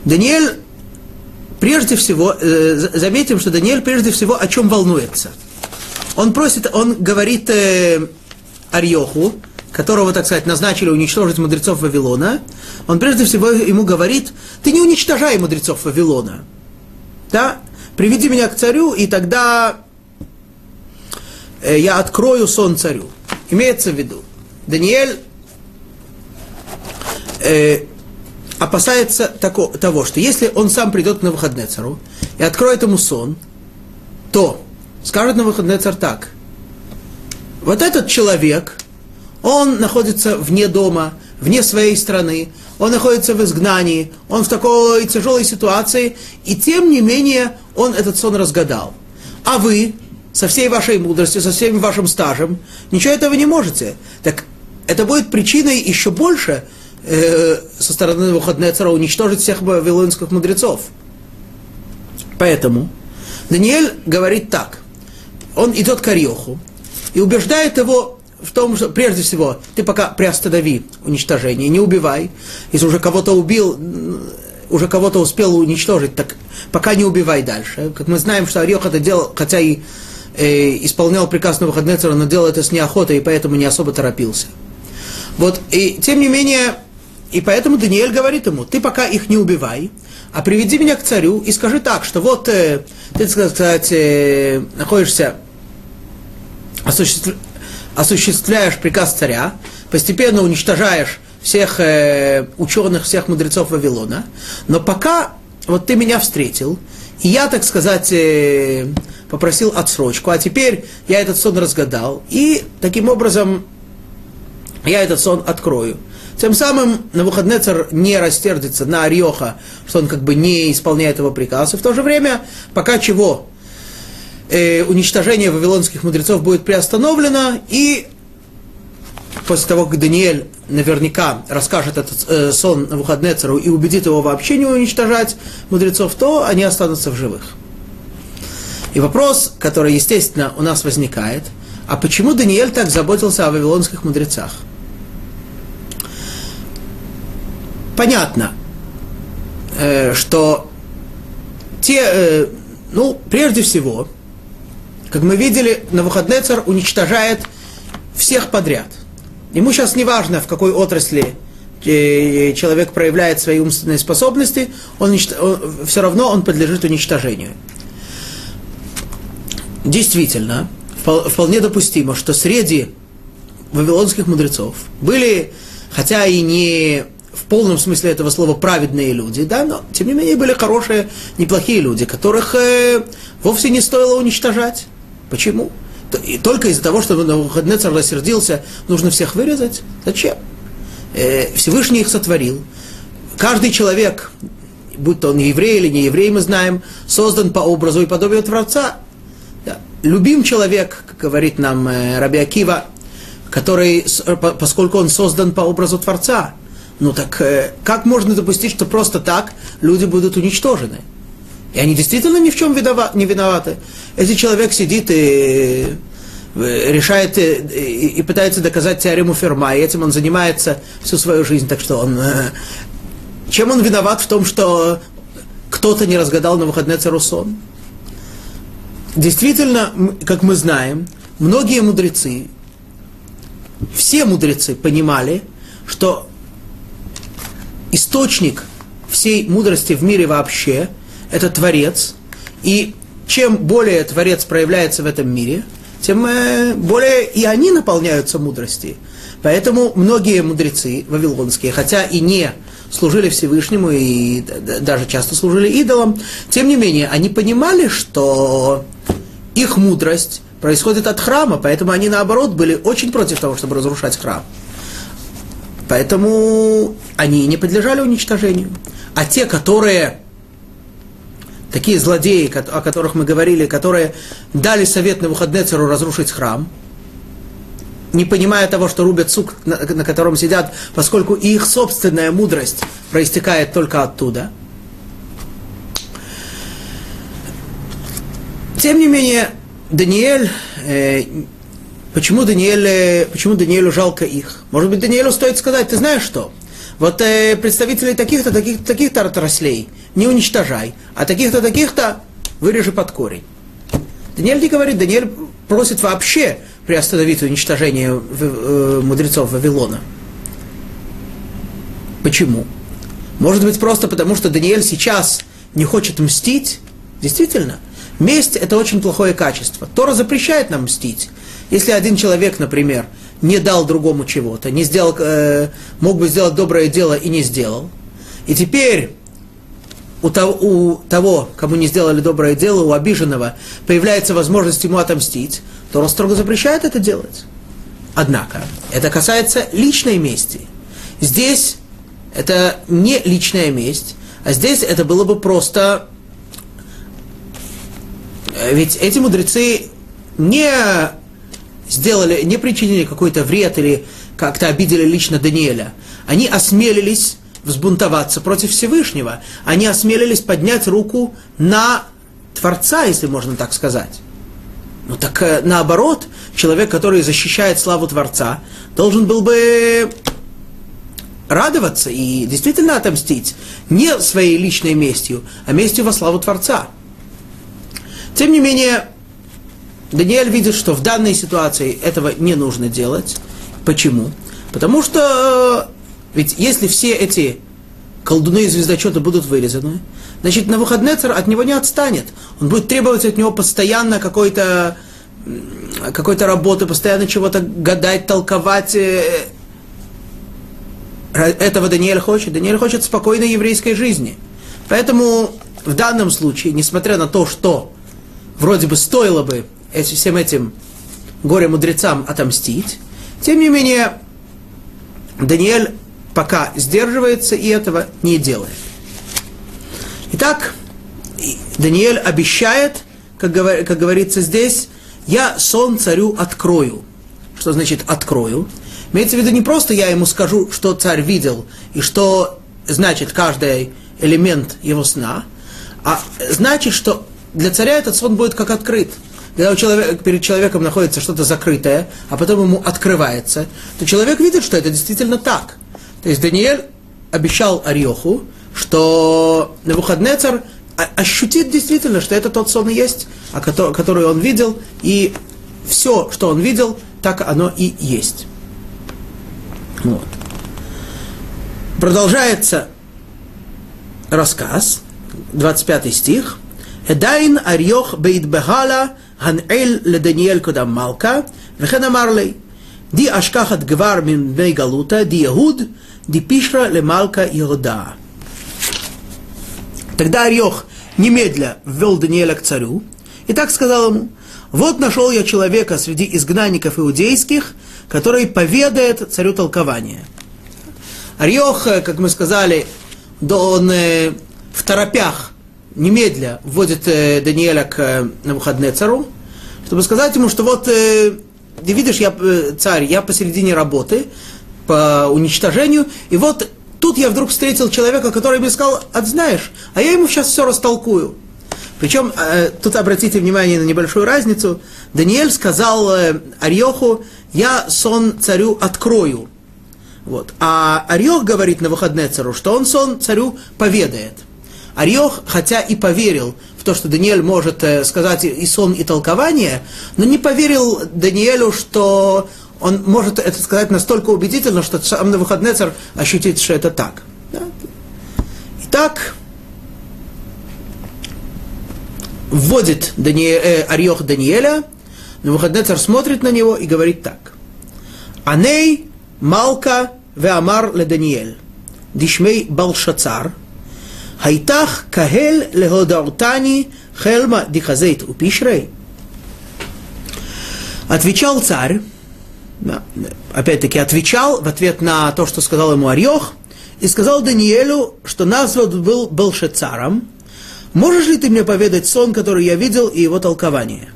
Даниэль прежде всего, э, заметим, что Даниэль прежде всего о чем волнуется. Он просит, он говорит э, Арьоху, которого, так сказать, назначили уничтожить мудрецов Вавилона, он прежде всего ему говорит, ты не уничтожай мудрецов Вавилона. Да? Приведи меня к царю, и тогда э, я открою сон царю. Имеется в виду, Даниэль э, опасается тако, того, что если он сам придет на выходные цару и откроет ему сон, то скажет на выходные царь так. Вот этот человек, он находится вне дома, вне своей страны, он находится в изгнании, он в такой тяжелой ситуации, и тем не менее он этот сон разгадал. А вы, со всей вашей мудростью, со всем вашим стажем, ничего этого не можете. Так это будет причиной еще больше э, со стороны выходной цара уничтожить всех вавилонских мудрецов. Поэтому Даниэль говорит так. Он идет к Ариоху и убеждает его в том, что прежде всего ты пока приостанови уничтожение, не убивай. Если уже кого-то убил, уже кого-то успел уничтожить, так пока не убивай дальше. Как мы знаем, что Орех это делал, хотя и э, исполнял приказ на выходные но делал это с неохотой, и поэтому не особо торопился. Вот, и тем не менее, и поэтому Даниэль говорит ему, ты пока их не убивай, а приведи меня к царю и скажи так, что вот э, ты, так сказать, э, находишься, осуществ... осуществляешь приказ царя, постепенно уничтожаешь всех э, ученых, всех мудрецов Вавилона, но пока вот ты меня встретил, и я, так сказать, э, попросил отсрочку, а теперь я этот сон разгадал, и таким образом я этот сон открою. Тем самым Навуходнецер не растердится на Ариоха, что он как бы не исполняет его приказ. И в то же время, пока чего, э, уничтожение вавилонских мудрецов будет приостановлено, и после того, как Даниэль наверняка расскажет этот э, сон Навуходнецеру и убедит его вообще не уничтожать мудрецов, то они останутся в живых. И вопрос, который, естественно, у нас возникает, а почему Даниэль так заботился о вавилонских мудрецах? понятно, э, что те, э, ну, прежде всего, как мы видели, Навуходнецер уничтожает всех подряд. Ему сейчас не важно, в какой отрасли э, человек проявляет свои умственные способности, он, он, все равно он подлежит уничтожению. действительно, вполне допустимо, что среди вавилонских мудрецов были, хотя и не в полном смысле этого слова праведные люди, да, но тем не менее были хорошие, неплохие люди, которых э, вовсе не стоило уничтожать. Почему? И только из-за того, что Навуходнецар рассердился, нужно всех вырезать? Зачем? Э, Всевышний их сотворил. Каждый человек, будь то он еврей или не еврей, мы знаем, создан по образу и подобию Творца. Любим человек, как говорит нам э, Раби Акива, который, поскольку он создан по образу Творца, ну так э, как можно допустить, что просто так люди будут уничтожены? И они действительно ни в чем не виноваты. Если человек сидит и э, решает и, и, пытается доказать теорему Ферма, и этим он занимается всю свою жизнь, так что он... Э, чем он виноват в том, что кто-то не разгадал на выходные царусон? Действительно, как мы знаем, многие мудрецы, все мудрецы понимали, что источник всей мудрости в мире вообще – это Творец, и чем более Творец проявляется в этом мире, тем э, более и они наполняются мудрости. Поэтому многие мудрецы вавилонские, хотя и не служили Всевышнему и даже часто служили идолам, тем не менее они понимали, что их мудрость происходит от храма, поэтому они наоборот были очень против того, чтобы разрушать храм. Поэтому они не подлежали уничтожению. А те, которые такие злодеи, о которых мы говорили, которые дали совет на Навуходнецеру разрушить храм, не понимая того, что рубят сук, на, котором сидят, поскольку их собственная мудрость проистекает только оттуда. Тем не менее, Даниэль, э, почему, Даниэль, э, почему Даниэлю жалко их? Может быть, Даниэлю стоит сказать, ты знаешь что? Вот э, представителей таких-то, таких-то, таких-то отраслей не уничтожай, а таких-то, таких-то вырежи под корень. Даниэль не говорит, Даниэль просит вообще приостановить уничтожение э, мудрецов Вавилона. Почему? Может быть, просто потому, что Даниэль сейчас не хочет мстить? Действительно, месть – это очень плохое качество. Тора запрещает нам мстить. Если один человек, например, не дал другому чего-то, не сделал, э, мог бы сделать доброе дело и не сделал, и теперь у того, у того, кому не сделали доброе дело, у обиженного, появляется возможность ему отомстить, то он строго запрещает это делать. Однако, это касается личной мести. Здесь это не личная месть, а здесь это было бы просто... Э, ведь эти мудрецы не сделали, не причинили какой-то вред или как-то обидели лично Даниэля. Они осмелились взбунтоваться против Всевышнего. Они осмелились поднять руку на Творца, если можно так сказать. Ну так э, наоборот, человек, который защищает славу Творца, должен был бы радоваться и действительно отомстить не своей личной местью, а местью во славу Творца. Тем не менее, Даниэль видит, что в данной ситуации этого не нужно делать. Почему? Потому что э, ведь если все эти колдуны и звездочеты будут вырезаны, значит, на выходные от него не отстанет. Он будет требовать от него постоянно какой-то какой-то работы, постоянно чего-то гадать, толковать. Э, этого Даниэль хочет. Даниэль хочет спокойной еврейской жизни. Поэтому в данном случае, несмотря на то, что вроде бы стоило бы всем этим горе-мудрецам отомстить. Тем не менее, Даниэль пока сдерживается и этого не делает. Итак, Даниэль обещает, как, говор, как говорится здесь, я сон царю открою. Что значит открою? Имеется в виду не просто я ему скажу, что царь видел, и что значит каждый элемент его сна, а значит, что для царя этот сон будет как открыт когда у человека, перед человеком находится что-то закрытое, а потом ему открывается, то человек видит, что это действительно так. То есть Даниэль обещал Ариоху, что на Навуходнецар ощутит действительно, что это тот сон и есть, который он видел, и все, что он видел, так оно и есть. Вот. Продолжается рассказ, 25 стих. Эдайн арьох бейтбехала הנעל לדניאל קודם מלכה, וכן אמר לי, די אשכחת גבר מבני גלותה, די יהוד, די פישרה למלכה יהודה. Тогда Орех немедля ввел Даниэля к царю и так сказал ему, вот нашел я человека среди изгнанников иудейских, который поведает царю толкование. Орех, как мы сказали, он в торопях немедля вводит Даниэля к Навуходнецару, чтобы сказать ему, что вот, ты видишь, я царь, я посередине работы по уничтожению, и вот тут я вдруг встретил человека, который мне сказал, а знаешь, а я ему сейчас все растолкую. Причем, э, тут обратите внимание на небольшую разницу. Даниэль сказал э, Арьоху, я сон царю открою. Вот. А Арьох говорит на выходные царю, что он сон царю поведает. Арьох, хотя и поверил то, что Даниэль может э, сказать и сон, и толкование, но не поверил Даниэлю, что он может это сказать настолько убедительно, что сам на выходные царь ощутит, что это так. Да? Итак, вводит Дани... э, Арьох Даниэля, но выходный царь смотрит на него и говорит так. Аней Малка веамар ле Даниэль, дишмей Балшацар, Хайтах кахель леходаутани хелма дихазейт упишрей. Отвечал царь, опять-таки отвечал в ответ на то, что сказал ему Арьох, и сказал Даниэлю, что назван был Белшецаром, можешь ли ты мне поведать сон, который я видел, и его толкование?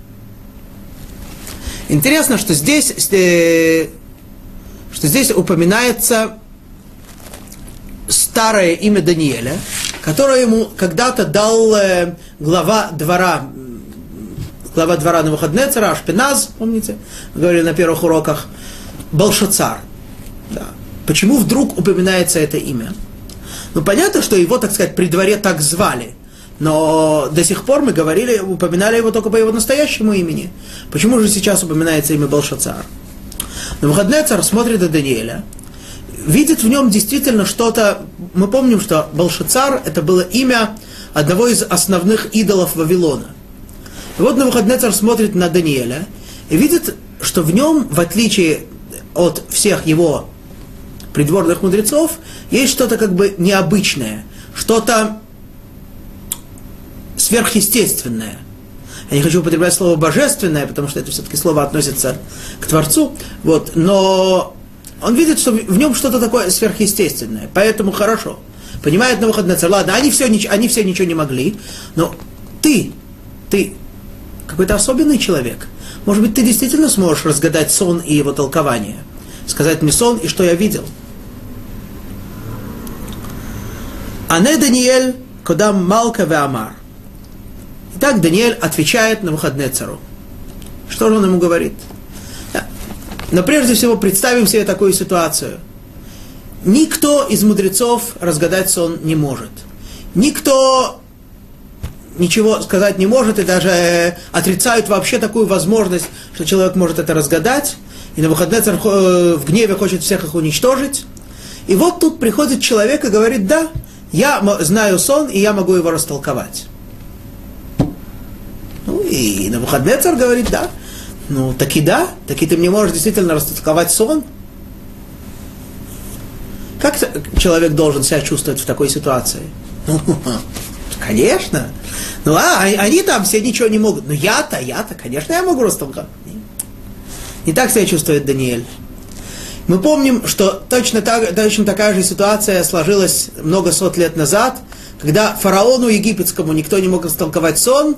Интересно, что здесь, э, что здесь упоминается старое имя Даниэля, которое ему когда-то дал э, глава двора глава двора на выходные цара, Ашпиназ, помните, говорили на первых уроках, Балшацар. Да. Почему вдруг упоминается это имя? Ну, понятно, что его, так сказать, при дворе так звали. Но до сих пор мы говорили, упоминали его только по его настоящему имени. Почему же сейчас упоминается имя Балшацар? На выходные царь смотрит на Даниэля, видит в нем действительно что-то... Мы помним, что Балшацар это было имя одного из основных идолов Вавилона. И вот Навуходнецар смотрит на Даниэля и видит, что в нем, в отличие от всех его придворных мудрецов, есть что-то как бы необычное, что-то сверхъестественное. Я не хочу употреблять слово божественное, потому что это все-таки слово относится к Творцу, вот, но он видит, что в нем что-то такое сверхъестественное, поэтому хорошо. Понимает на выходный царь, ладно, они все, они все ничего не могли, но ты, ты какой-то особенный человек. Может быть, ты действительно сможешь разгадать сон и его толкование. Сказать мне сон и что я видел. Ане Даниэль, Кодам Малка Веамар. Итак, Даниэль отвечает на выходные цару. Что же он ему говорит? Но прежде всего представим себе такую ситуацию. Никто из мудрецов разгадать сон не может. Никто ничего сказать не может и даже э, отрицают вообще такую возможность, что человек может это разгадать, и на выходные царь э, в гневе хочет всех их уничтожить. И вот тут приходит человек и говорит, да, я знаю сон, и я могу его растолковать. Ну и на выходные царь говорит, да, ну таки да, таки ты мне можешь действительно растолковать сон. Как человек должен себя чувствовать в такой ситуации? Конечно. Ну, а, они там все ничего не могут. Но я-то, я-то, конечно, я могу растолковать. Не так себя чувствует Даниэль. Мы помним, что точно, так, точно такая же ситуация сложилась много сот лет назад, когда фараону египетскому никто не мог растолковать сон,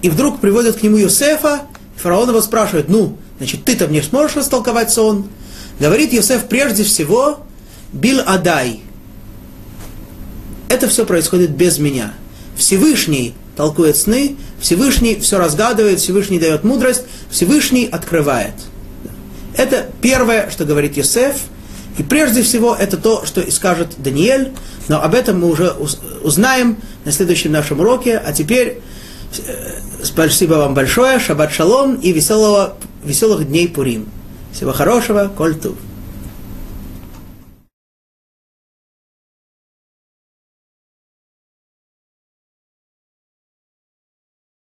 и вдруг приводят к нему Юсефа, фараон его спрашивает, ну, значит, ты-то мне сможешь растолковать сон? Говорит Юсеф прежде всего, Бил Адай – это все происходит без меня. Всевышний толкует сны, Всевышний все разгадывает, Всевышний дает мудрость, Всевышний открывает. Это первое, что говорит Йосеф, и прежде всего это то, что и скажет Даниэль, но об этом мы уже узнаем на следующем нашем уроке, а теперь спасибо вам большое, шаббат шалом и веселого, веселых дней Пурим. Всего хорошего, коль тув.